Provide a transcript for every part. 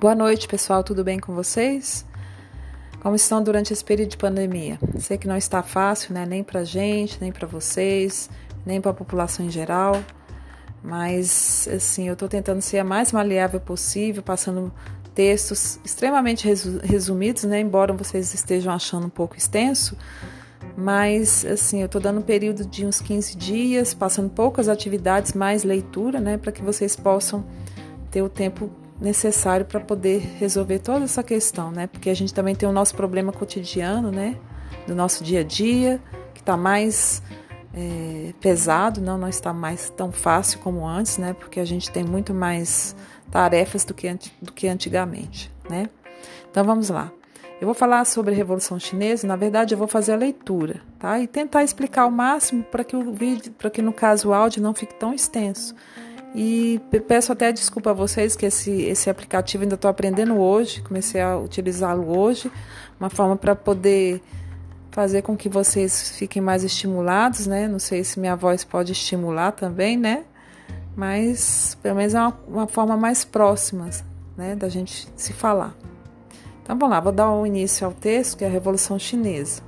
Boa noite, pessoal. Tudo bem com vocês? Como estão durante esse período de pandemia? Sei que não está fácil, né? Nem pra gente, nem para vocês, nem para a população em geral. Mas, assim, eu estou tentando ser a mais maleável possível, passando textos extremamente resumidos, né? Embora vocês estejam achando um pouco extenso. Mas, assim, eu estou dando um período de uns 15 dias, passando poucas atividades, mais leitura, né? Para que vocês possam ter o tempo necessário para poder resolver toda essa questão, né? Porque a gente também tem o nosso problema cotidiano, né? Do nosso dia a dia, que está mais é, pesado, não, não está mais tão fácil como antes, né? Porque a gente tem muito mais tarefas do que, do que antigamente, né? Então vamos lá. Eu vou falar sobre a Revolução Chinesa, na verdade eu vou fazer a leitura, tá? E tentar explicar o máximo para que o vídeo, para que no caso o áudio não fique tão extenso. E peço até desculpa a vocês que esse, esse aplicativo ainda estou aprendendo hoje, comecei a utilizá-lo hoje, uma forma para poder fazer com que vocês fiquem mais estimulados, né? Não sei se minha voz pode estimular também, né? Mas pelo menos é uma, uma forma mais próxima, né, da gente se falar. Então vamos lá, vou dar um início ao texto que é a Revolução Chinesa.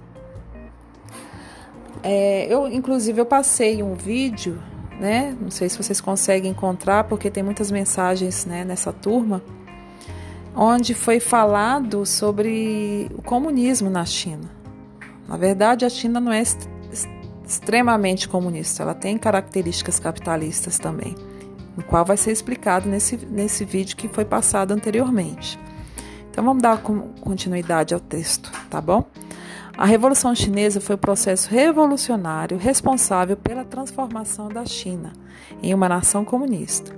É, eu, inclusive, eu passei um vídeo né? Não sei se vocês conseguem encontrar, porque tem muitas mensagens né, nessa turma, onde foi falado sobre o comunismo na China. Na verdade, a China não é extremamente comunista, ela tem características capitalistas também, no qual vai ser explicado nesse, nesse vídeo que foi passado anteriormente. Então vamos dar continuidade ao texto, tá bom? A Revolução Chinesa foi o processo revolucionário responsável pela transformação da China em uma nação comunista.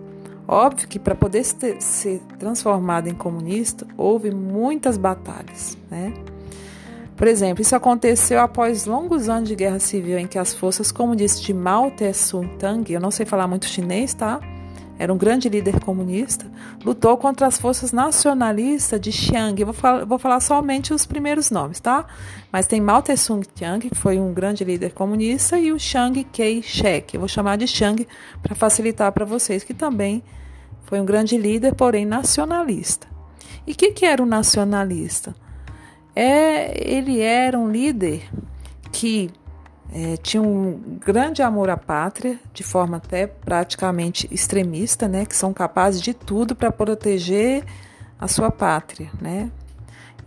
Óbvio que para poder ser transformada em comunista houve muitas batalhas, né? Por exemplo, isso aconteceu após longos anos de guerra civil em que as forças comunistas de Mao Tse-tung, eu não sei falar muito chinês, tá? Era um grande líder comunista, lutou contra as forças nacionalistas de Xiang. Eu vou, falar, vou falar somente os primeiros nomes, tá? Mas tem Mao Tse-tung Tiang, que foi um grande líder comunista, e o Chiang Kai-shek. Eu vou chamar de Chiang para facilitar para vocês, que também foi um grande líder, porém nacionalista. E o que, que era um nacionalista? É, ele era um líder que é, tinha um grande amor à pátria, de forma até praticamente extremista, né, que são capazes de tudo para proteger a sua pátria, né?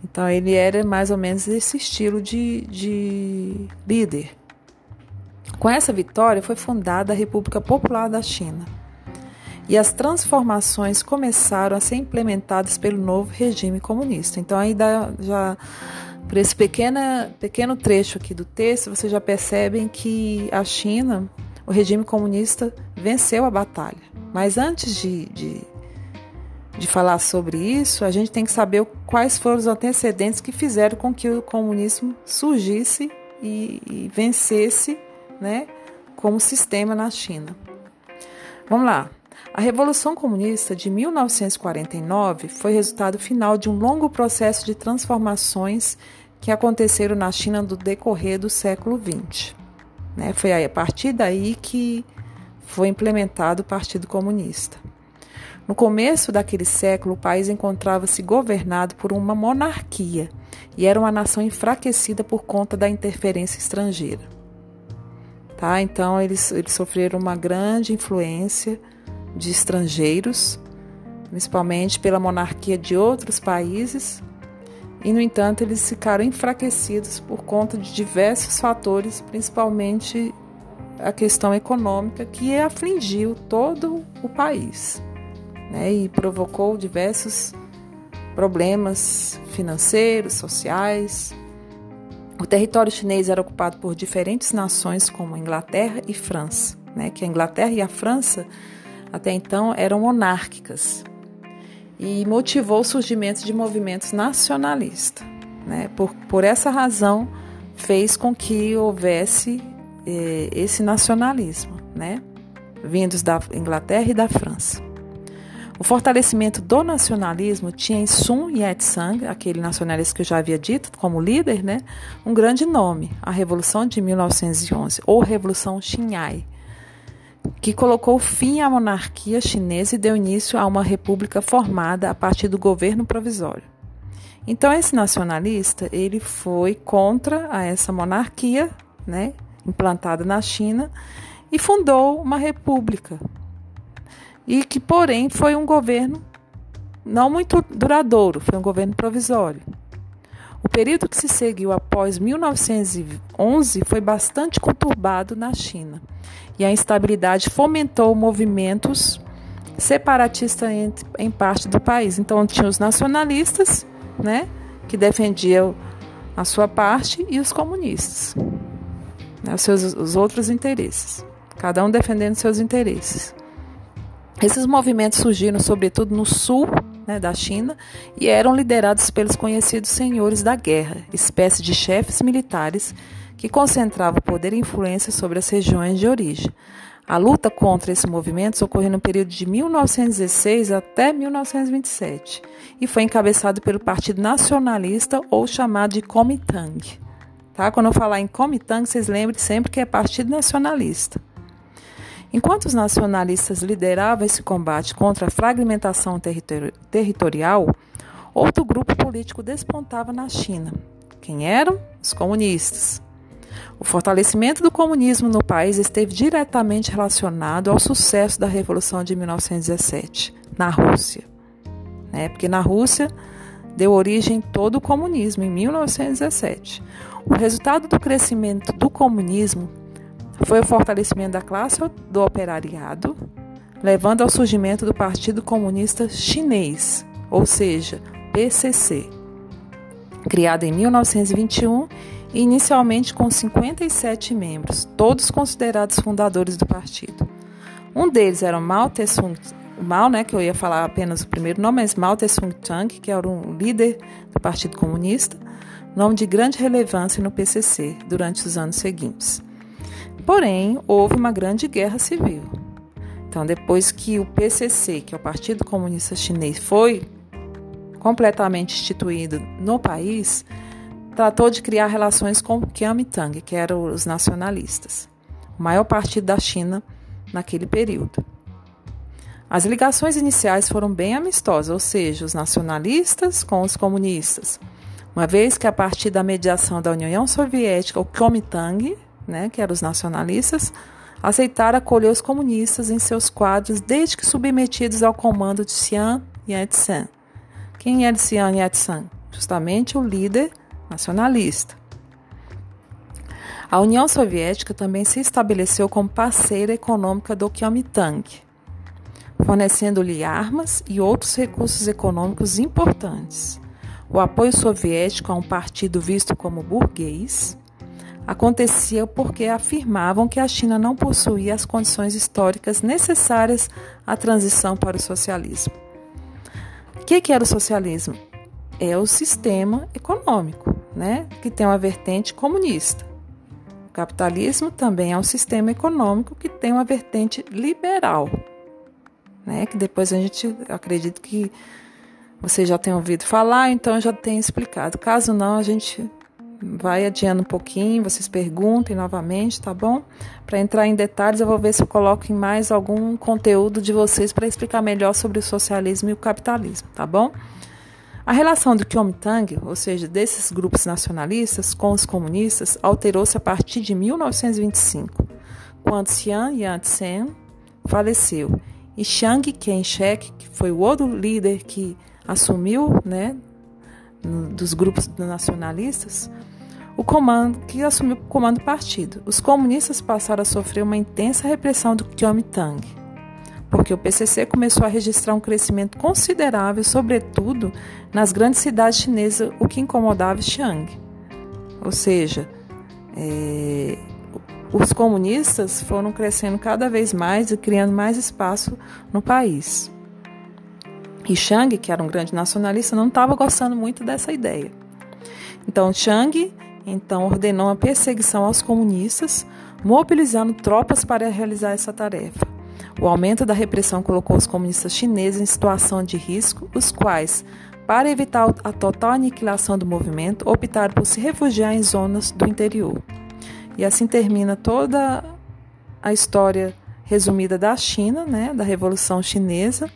Então ele era mais ou menos esse estilo de, de líder. Com essa vitória foi fundada a República Popular da China. E as transformações começaram a ser implementadas pelo novo regime comunista. Então aí já por esse pequena, pequeno trecho aqui do texto, vocês já percebem que a China, o regime comunista, venceu a batalha. Mas antes de, de, de falar sobre isso, a gente tem que saber quais foram os antecedentes que fizeram com que o comunismo surgisse e, e vencesse né, como sistema na China. Vamos lá. A Revolução Comunista de 1949 foi resultado final de um longo processo de transformações que aconteceram na China do decorrer do século XX. Né? Foi a partir daí que foi implementado o Partido Comunista. No começo daquele século, o país encontrava-se governado por uma monarquia e era uma nação enfraquecida por conta da interferência estrangeira. Tá? Então, eles, eles sofreram uma grande influência de estrangeiros, principalmente pela monarquia de outros países, e, no entanto, eles ficaram enfraquecidos por conta de diversos fatores, principalmente a questão econômica, que afligiu todo o país né, e provocou diversos problemas financeiros, sociais. O território chinês era ocupado por diferentes nações, como Inglaterra e França, né, que a Inglaterra e a França até então eram monárquicas e motivou o surgimento de movimentos nacionalistas. Né? Por, por essa razão, fez com que houvesse eh, esse nacionalismo, né? vindos da Inglaterra e da França. O fortalecimento do nacionalismo tinha em Sun Yat-sen, aquele nacionalista que eu já havia dito como líder, né, um grande nome, a Revolução de 1911, ou Revolução Xinhai, que colocou fim à monarquia chinesa e deu início a uma república formada a partir do governo provisório. Então esse nacionalista, ele foi contra a essa monarquia, né, implantada na China e fundou uma república. E que, porém, foi um governo não muito duradouro, foi um governo provisório. O período que se seguiu após 1911 foi bastante conturbado na China, e a instabilidade fomentou movimentos separatistas em, em parte do país. Então, tinha os nacionalistas, né, que defendiam a sua parte, e os comunistas, né, os, seus, os outros interesses, cada um defendendo seus interesses. Esses movimentos surgiram sobretudo no sul né, da China e eram liderados pelos conhecidos senhores da guerra, espécie de chefes militares que concentravam poder e influência sobre as regiões de origem. A luta contra esses movimentos ocorreu no período de 1916 até 1927 e foi encabeçado pelo Partido Nacionalista ou chamado de Kuomintang. Tá? Quando eu falar em Kuomintang, vocês lembrem sempre que é Partido Nacionalista. Enquanto os nacionalistas lideravam esse combate contra a fragmentação territori territorial, outro grupo político despontava na China. Quem eram? Os comunistas. O fortalecimento do comunismo no país esteve diretamente relacionado ao sucesso da Revolução de 1917 na Rússia. Né? Porque na Rússia deu origem todo o comunismo em 1917. O resultado do crescimento do comunismo foi o fortalecimento da classe do operariado, levando ao surgimento do Partido Comunista Chinês, ou seja, PCC, criado em 1921 e inicialmente com 57 membros, todos considerados fundadores do partido. Um deles era Mao Tse-tung, Mao, né, que eu ia falar apenas o primeiro nome, mas Mao Tse-tung, que era um líder do Partido Comunista, nome de grande relevância no PCC durante os anos seguintes. Porém, houve uma grande guerra civil. Então, depois que o PCC, que é o Partido Comunista Chinês, foi completamente instituído no país, tratou de criar relações com o Kuomintang, que eram os nacionalistas, o maior partido da China naquele período. As ligações iniciais foram bem amistosas, ou seja, os nacionalistas com os comunistas, uma vez que a partir da mediação da União Soviética, o Kuomintang né, que eram os nacionalistas, aceitaram acolher os comunistas em seus quadros desde que submetidos ao comando de Xian Yat-sen. Quem era Xian Yat-sen? Justamente o líder nacionalista. A União Soviética também se estabeleceu como parceira econômica do Kuomintang, fornecendo-lhe armas e outros recursos econômicos importantes. O apoio soviético a um partido visto como burguês acontecia porque afirmavam que a China não possuía as condições históricas necessárias à transição para o socialismo. O que, que era o socialismo? É o sistema econômico, né, que tem uma vertente comunista. O capitalismo também é um sistema econômico que tem uma vertente liberal, né, que depois a gente acredita que você já tem ouvido falar, então eu já tenho explicado. Caso não, a gente vai adiando um pouquinho, vocês perguntem novamente, tá bom? Para entrar em detalhes, eu vou ver se eu coloco em mais algum conteúdo de vocês para explicar melhor sobre o socialismo e o capitalismo, tá bom? A relação do Kuomintang, ou seja, desses grupos nacionalistas com os comunistas, alterou-se a partir de 1925, quando Xian Yat-sen faleceu e Chiang Kai-shek, que foi o outro líder que assumiu, né, dos grupos nacionalistas, o comando que assumiu o comando do partido. Os comunistas passaram a sofrer uma intensa repressão do Kuomintang, porque o PCC começou a registrar um crescimento considerável, sobretudo nas grandes cidades chinesas, o que incomodava Chiang. Ou seja, é, os comunistas foram crescendo cada vez mais e criando mais espaço no país. E Chiang, que era um grande nacionalista, não estava gostando muito dessa ideia. Então, Chiang então ordenou uma perseguição aos comunistas, mobilizando tropas para realizar essa tarefa. O aumento da repressão colocou os comunistas chineses em situação de risco, os quais, para evitar a total aniquilação do movimento, optaram por se refugiar em zonas do interior. E assim termina toda a história resumida da China, né, da Revolução Chinesa,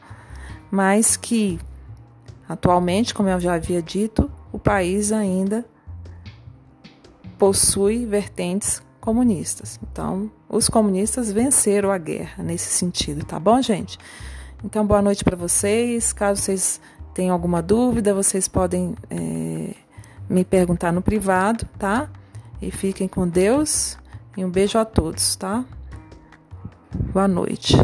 mas que atualmente, como eu já havia dito, o país ainda possui vertentes comunistas. Então, os comunistas venceram a guerra nesse sentido, tá bom, gente? Então, boa noite para vocês. Caso vocês tenham alguma dúvida, vocês podem é, me perguntar no privado, tá? E fiquem com Deus e um beijo a todos, tá? Boa noite.